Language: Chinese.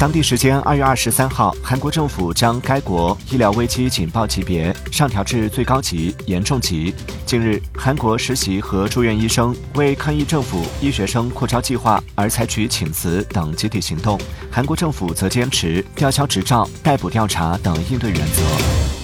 当地时间二月二十三号韩国政府将该国医疗危机警报级别上调至最高级严重级近日韩国实习和住院医生为抗议政府医学生扩招计划而采取请辞等集体行动韩国政府则坚持吊销执照逮捕调查等应对原则。